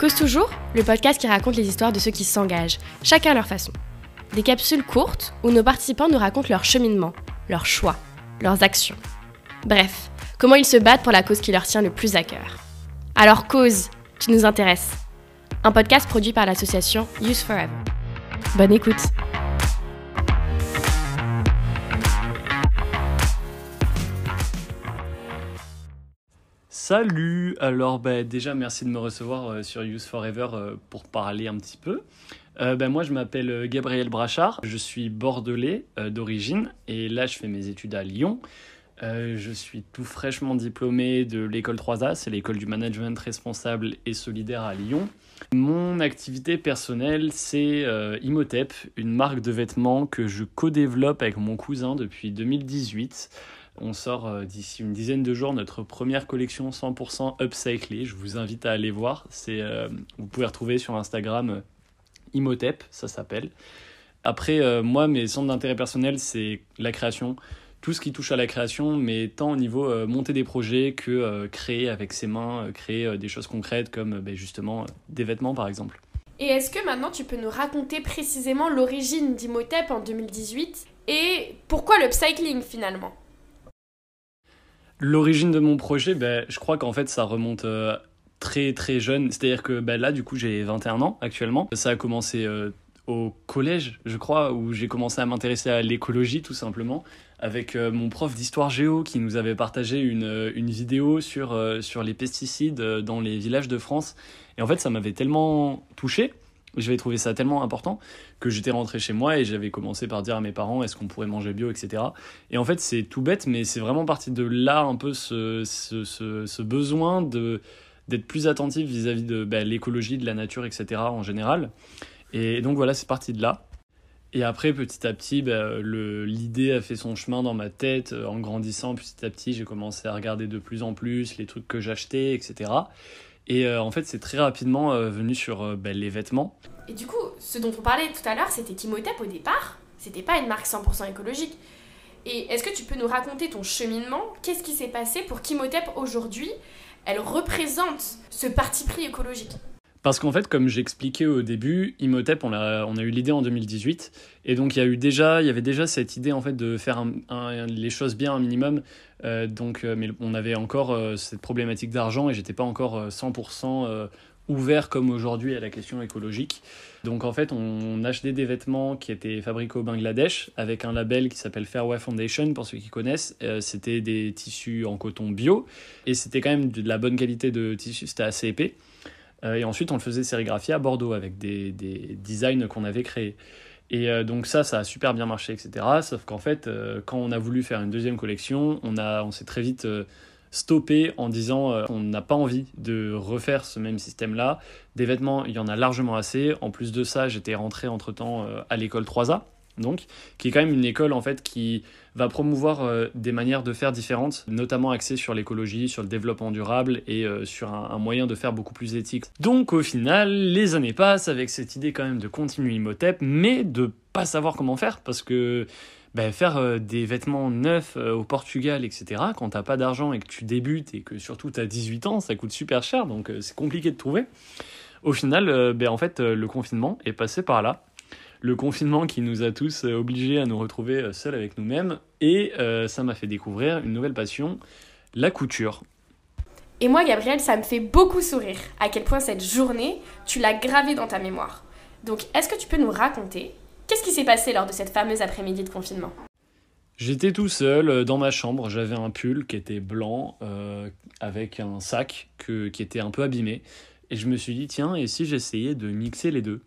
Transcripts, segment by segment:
Cause toujours, le podcast qui raconte les histoires de ceux qui s'engagent, chacun à leur façon. Des capsules courtes où nos participants nous racontent leur cheminement, leurs choix, leurs actions. Bref, comment ils se battent pour la cause qui leur tient le plus à cœur. Alors Cause, tu nous intéresses. Un podcast produit par l'association Use Forever. Bonne écoute. Salut Alors bah, déjà merci de me recevoir euh, sur Use Forever euh, pour parler un petit peu. Euh, bah, moi je m'appelle Gabriel Brachard, je suis bordelais d'origine et là je fais mes études à Lyon. je suis tout fraîchement diplômé de l'école 3A, c'est l'école du management responsable et solidaire à Lyon. Mon activité personnelle, c'est Imhotep, une marque de vêtements que je co-développe avec mon cousin depuis 2018. On sort euh, d'ici une dizaine de jours notre première collection 100% upcyclée. Je vous invite à aller voir. C'est, euh, vous pouvez retrouver sur Instagram euh, Imhotep, ça s'appelle. Après, moi, mes centres d'intérêt personnel, c'est la création. Tout ce qui touche à la création, mais tant au niveau monter des projets que créer avec ses mains, créer des choses concrètes comme ben, justement des vêtements par exemple. Et est-ce que maintenant tu peux nous raconter précisément l'origine d'Imhotep en 2018 et pourquoi l'upcycling finalement? L'origine de mon projet, ben, je crois qu'en fait ça remonte euh, très très jeune. C'est-à-dire que ben, là, du coup, j'ai 21 ans actuellement. Ça a commencé euh, au collège, je crois, où j'ai commencé à m'intéresser à l'écologie tout simplement, avec euh, mon prof d'histoire géo qui nous avait partagé une, une vidéo sur, sur les pesticides dans les villages de France. Et en fait, ça m'avait tellement touché j'avais trouvé ça tellement important que j'étais rentré chez moi et j'avais commencé par dire à mes parents est-ce qu'on pourrait manger bio, etc. Et en fait, c'est tout bête, mais c'est vraiment parti de là un peu ce, ce, ce, besoin de d'être plus attentif vis-à-vis de bah, l'écologie, de la nature, etc. en général. Et donc voilà, c'est parti de là. Et après, petit à petit, bah, l'idée a fait son chemin dans ma tête. En grandissant, petit à petit, j'ai commencé à regarder de plus en plus les trucs que j'achetais, etc. Et euh, en fait, c'est très rapidement euh, venu sur euh, ben, les vêtements. Et du coup, ce dont on parlait tout à l'heure, c'était Timotep au départ. C'était pas une marque 100% écologique. Et est-ce que tu peux nous raconter ton cheminement? Qu'est-ce qui s'est passé pour qu'Imhotep aujourd'hui, elle représente ce parti pris écologique parce qu'en fait, comme j'expliquais au début, Imhotep, on a, eu l'idée en 2018. Et donc, il y, a eu déjà, il y avait déjà cette idée en fait, de faire les choses bien un minimum. Euh, donc, euh, mais on avait encore euh, cette problématique d'argent et j'étais pas encore 100% ouvert comme aujourd'hui à la question écologique. Donc, en fait, on, achetait des vêtements qui étaient fabriqués au Bangladesh avec un label qui s'appelle Fairway Foundation, pour ceux qui connaissent. c'était des tissus en coton bio et c'était quand même de la bonne qualité de tissu, c'était assez épais. Euh, et ensuite, on le faisait sérigraphier à Bordeaux avec des, des designs qu'on avait créés. Et euh, donc ça, ça a super bien marché, etc. Sauf qu'en fait, euh, quand on a voulu faire une deuxième collection, on, a, on s'est très vite stoppé en disant on n'a pas envie de refaire ce même système-là. Des vêtements, il y en a largement assez. En plus de ça, j'étais rentré entre-temps à l'école 3A donc, qui est quand même une école en fait qui va promouvoir euh, des manières de faire différentes, notamment axées sur l'écologie, sur le développement durable et euh, sur un, moyen de faire beaucoup plus éthique. Donc au final, les années passent avec cette idée quand même de continuer Imhotep, mais de pas savoir comment faire parce que ben, faire euh, des vêtements neufs au Portugal, etc., quand t'as pas d'argent et que tu débutes et que surtout tu as 18 ans, ça coûte super cher, donc c'est compliqué de trouver. Au final, ben, en fait, le confinement est passé par là le confinement qui nous a tous euh, obligés à nous retrouver euh, seuls avec nous-mêmes. Et euh, ça m'a fait découvrir une nouvelle passion, la couture. Et moi, Gabriel, ça me fait beaucoup sourire à quel point cette journée, tu l'as gravée dans ta mémoire. Donc, est-ce que tu peux nous raconter qu'est-ce qui s'est passé lors de cette fameuse après-midi de confinement? J'étais tout seul dans ma chambre, j'avais un pull qui était blanc avec un sac qui était un peu abîmé. Et je me suis dit, tiens, et si j'essayais de mixer les deux?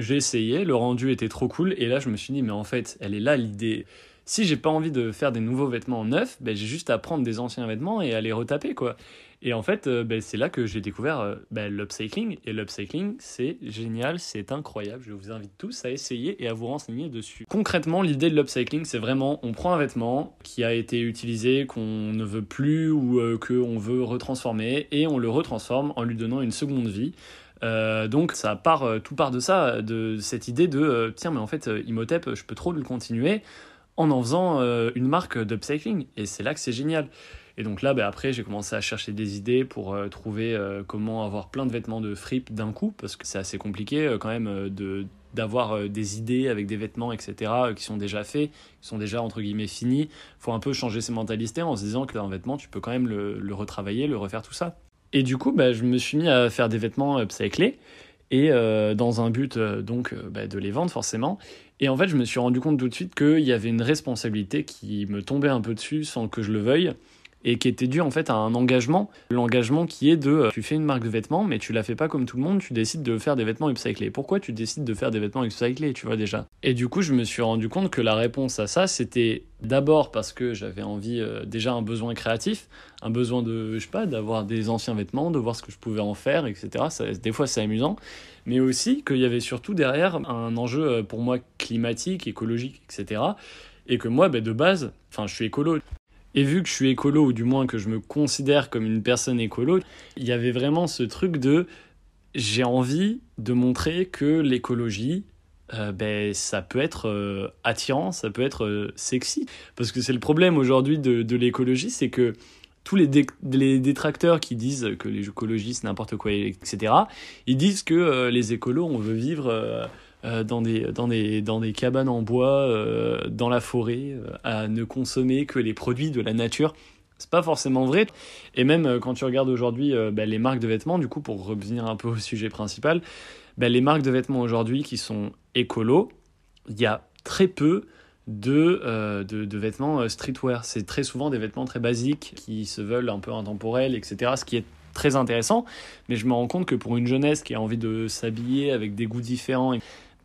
J'ai essayé, le rendu était trop cool, et là je me suis dit, mais en fait, elle est là l'idée. Si j'ai pas envie de faire des nouveaux vêtements neufs, ben, j'ai juste à prendre des anciens vêtements et à les retaper, quoi. Et en fait, euh, ben, c'est là que j'ai découvert euh, ben, l'upcycling. Et l'upcycling, c'est génial, c'est incroyable. Je vous invite tous à essayer et à vous renseigner dessus. Concrètement, l'idée de l'upcycling, c'est vraiment, on prend un vêtement qui a été utilisé, qu'on ne veut plus ou euh, qu'on veut retransformer, et on le retransforme en lui donnant une seconde vie. Euh, donc ça part, euh, tout part de ça, de cette idée de euh, tiens mais en fait Imhotep je peux trop le continuer en en faisant une marque d'upcycling et c'est là que c'est génial. Et donc là, bah, après, j'ai commencé à chercher des idées pour trouver comment avoir plein de vêtements de fripe d'un coup, parce que c'est assez compliqué quand même de d'avoir des idées avec des vêtements, etc., qui sont déjà faits, qui sont déjà, entre guillemets, finis. faut un peu changer ses mentalités en se disant que un vêtement, tu peux quand même le retravailler, le refaire, tout ça. Et du coup, bah, je me suis mis à faire des vêtements upcyclés et euh, dans un but euh, donc euh, bah, de les vendre forcément. Et en fait, je me suis rendu compte tout de suite qu'il y avait une responsabilité qui me tombait un peu dessus sans que je le veuille et qui était dû en fait à un engagement. L'engagement qui est de euh, tu fais une marque de vêtements, mais tu la fais pas comme tout le monde, tu décides de faire des vêtements upcyclés. Pourquoi tu décides de faire des vêtements upcyclés, tu vois déjà? Et du coup, je me suis rendu compte que la réponse à ça, c'était d'abord parce que j'avais envie, euh, déjà un besoin créatif, un besoin de, je sais pas, d'avoir des anciens vêtements, de voir ce que je pouvais en faire, etc. des fois, c'est amusant, mais aussi qu'il y avait surtout derrière un enjeu euh, pour moi climatique, écologique, etc. Et que moi, ben, de base, enfin, je suis écolo. Et vu que je suis écolo, ou du moins que je me considère comme une personne écolo, il y avait vraiment ce truc de j'ai envie de montrer que l'écologie, euh, ben, ça peut être euh, attirant, ça peut être euh, sexy. Parce que c'est le problème aujourd'hui de, l'écologie, c'est que tous les, les, détracteurs qui disent que les écologistes, n'importe quoi, etc., ils disent que les écolos, on veut vivre euh, dans, des, dans, des, dans des cabanes en bois, euh, dans la forêt, euh, à ne consommer que les produits de la nature. C'est pas forcément vrai. Et même quand tu regardes aujourd'hui bah, les marques de vêtements, du coup, pour revenir un peu au sujet principal, bah, les marques de vêtements aujourd'hui qui sont écolos, il y a très peu de, de, de, vêtements streetwear. C'est très souvent des vêtements très basiques qui se veulent un peu intemporels, etc. Ce qui est très intéressant. Mais je me rends compte que pour une jeunesse qui a envie de s'habiller avec des goûts différents,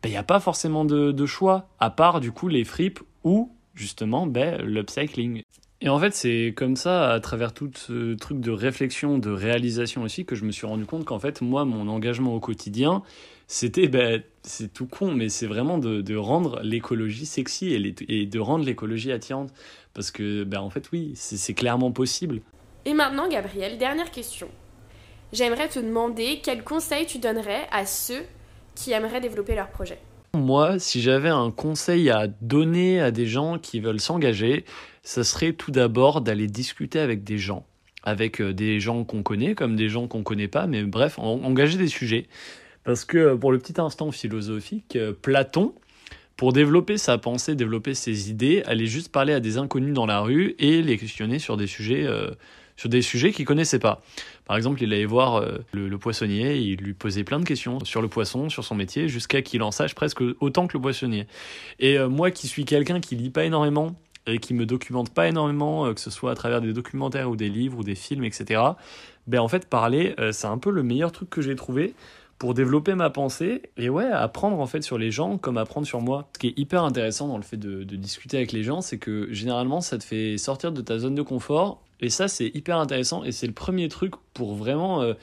il ben, n'y a pas forcément de, choix, à part du coup les fripes ou justement ben, l'upcycling. Et en fait, c'est comme ça, à travers tout ce truc de réflexion, de réalisation aussi, que je me suis rendu compte qu'en fait, moi, mon engagement au quotidien, c'était, ben, c'est tout con, mais c'est vraiment de, rendre l'écologie sexy et, et, de rendre l'écologie attirante. Parce que, ben, en fait, oui, c'est clairement possible. Et maintenant, Gabriel, dernière question. J'aimerais te demander quels conseils tu donnerais à ceux qui aimeraient développer leur projet Moi, si j'avais un conseil à donner à des gens qui veulent s'engager, ce serait tout d'abord d'aller discuter avec des gens, avec euh, des gens qu'on connaît comme des gens qu'on connaît pas, mais bref, engager des sujets. Parce que euh, pour le petit instant philosophique, euh, Platon, pour développer sa pensée, développer ses idées, allait juste parler à des inconnus dans la rue et les questionner sur des sujets sur des sujets qu'il connaissait pas. Par exemple, il allait voir euh, le, poissonnier, il lui posait plein de questions sur le poisson, sur son métier, jusqu'à qu'il en sache presque autant que le poissonnier. Et euh, moi qui suis quelqu'un qui lit pas énormément et qui me documente pas énormément, euh, que ce soit à travers des documentaires ou des livres ou des films, etc., ben en fait parler, c'est un peu le meilleur truc que j'ai trouvé pour développer ma pensée et ouais, apprendre en fait sur les gens comme apprendre sur moi. Ce qui est hyper intéressant dans le fait de, discuter avec les gens, c'est que généralement ça te fait sortir de ta zone de confort et ça, c'est hyper intéressant et c'est le premier truc pour vraiment euh,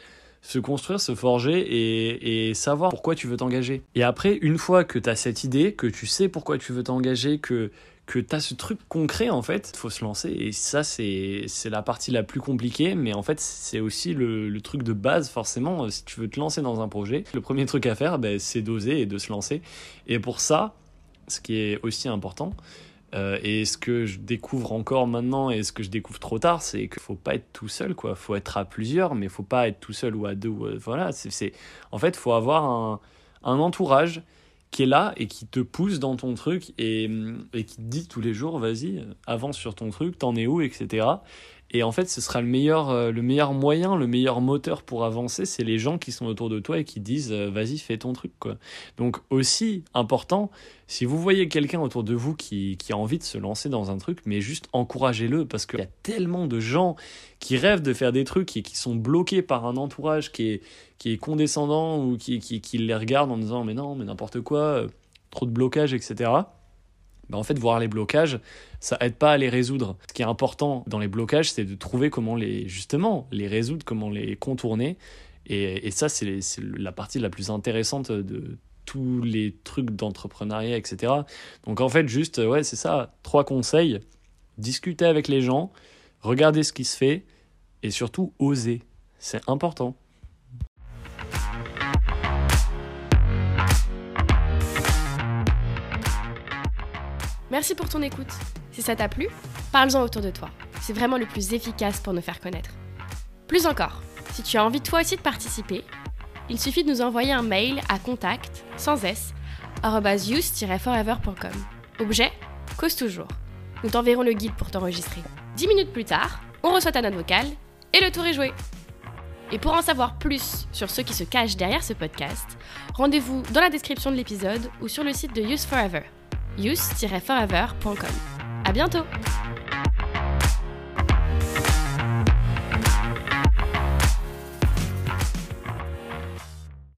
se construire, se forger et, et savoir pourquoi tu veux t'engager. Et après, une fois que tu as cette idée, que tu sais pourquoi tu veux t'engager, que, que tu as ce truc concret, en fait, il faut se lancer. Et ça, c'est la partie la plus compliquée, mais en fait, c'est aussi le, le, truc de base, forcément. Si tu veux te lancer dans un projet, le premier truc à faire, ben, c'est d'oser et de se lancer. Et pour ça, ce qui est aussi important, euh, et ce que je découvre encore maintenant et ce que je découvre trop tard, c'est qu'il faut pas être tout seul, quoi. Faut être à plusieurs, mais faut pas être tout seul ou à deux. voilà, c'est, en fait, faut avoir un, un, entourage qui est là et qui te pousse dans ton truc et, qui te dit tous les jours, vas-y, avance sur ton truc, t'en es où, etc. Et en fait, ce sera le meilleur, euh, le meilleur moyen, le meilleur moteur pour avancer, c'est les gens qui sont autour de toi et qui disent euh, vas-y, fais ton truc. Donc aussi important, si vous voyez quelqu'un autour de vous qui, a envie de se lancer dans un truc, mais juste encouragez-le parce qu'il y a tellement de gens qui rêvent de faire des trucs et qui sont bloqués par un entourage qui est, condescendant ou qui, qui, qui les regarde en disant mais non, mais n'importe quoi, euh, trop de blocage, etc. Bah, en fait, voir les blocages, ça aide pas à les résoudre. Ce qui est important dans les blocages, c'est de trouver comment les, justement, les résoudre, comment les contourner. Et, ça, c'est la partie la plus intéressante de tous les trucs d'entrepreneuriat, etc. Donc en fait, juste, ouais, c'est ça, trois conseils. Discuter avec les gens, regarder ce qui se fait, et surtout oser. C'est important. Merci pour ton écoute. Si ça t'a plu, parle-en autour de toi. C'est vraiment le plus efficace pour nous faire connaître. Plus encore, si tu as envie toi aussi de participer, il suffit de nous envoyer un mail à contact, sans s, use-forever.com. Objet Cause toujours. Nous t'enverrons le guide pour t'enregistrer. Dix minutes plus tard, on reçoit ta note vocale et le tour est joué. Et pour en savoir plus sur ceux qui se cachent derrière ce podcast, rendez-vous dans la description de l'épisode ou sur le site de Use Forever, use-forever.com. À bientôt!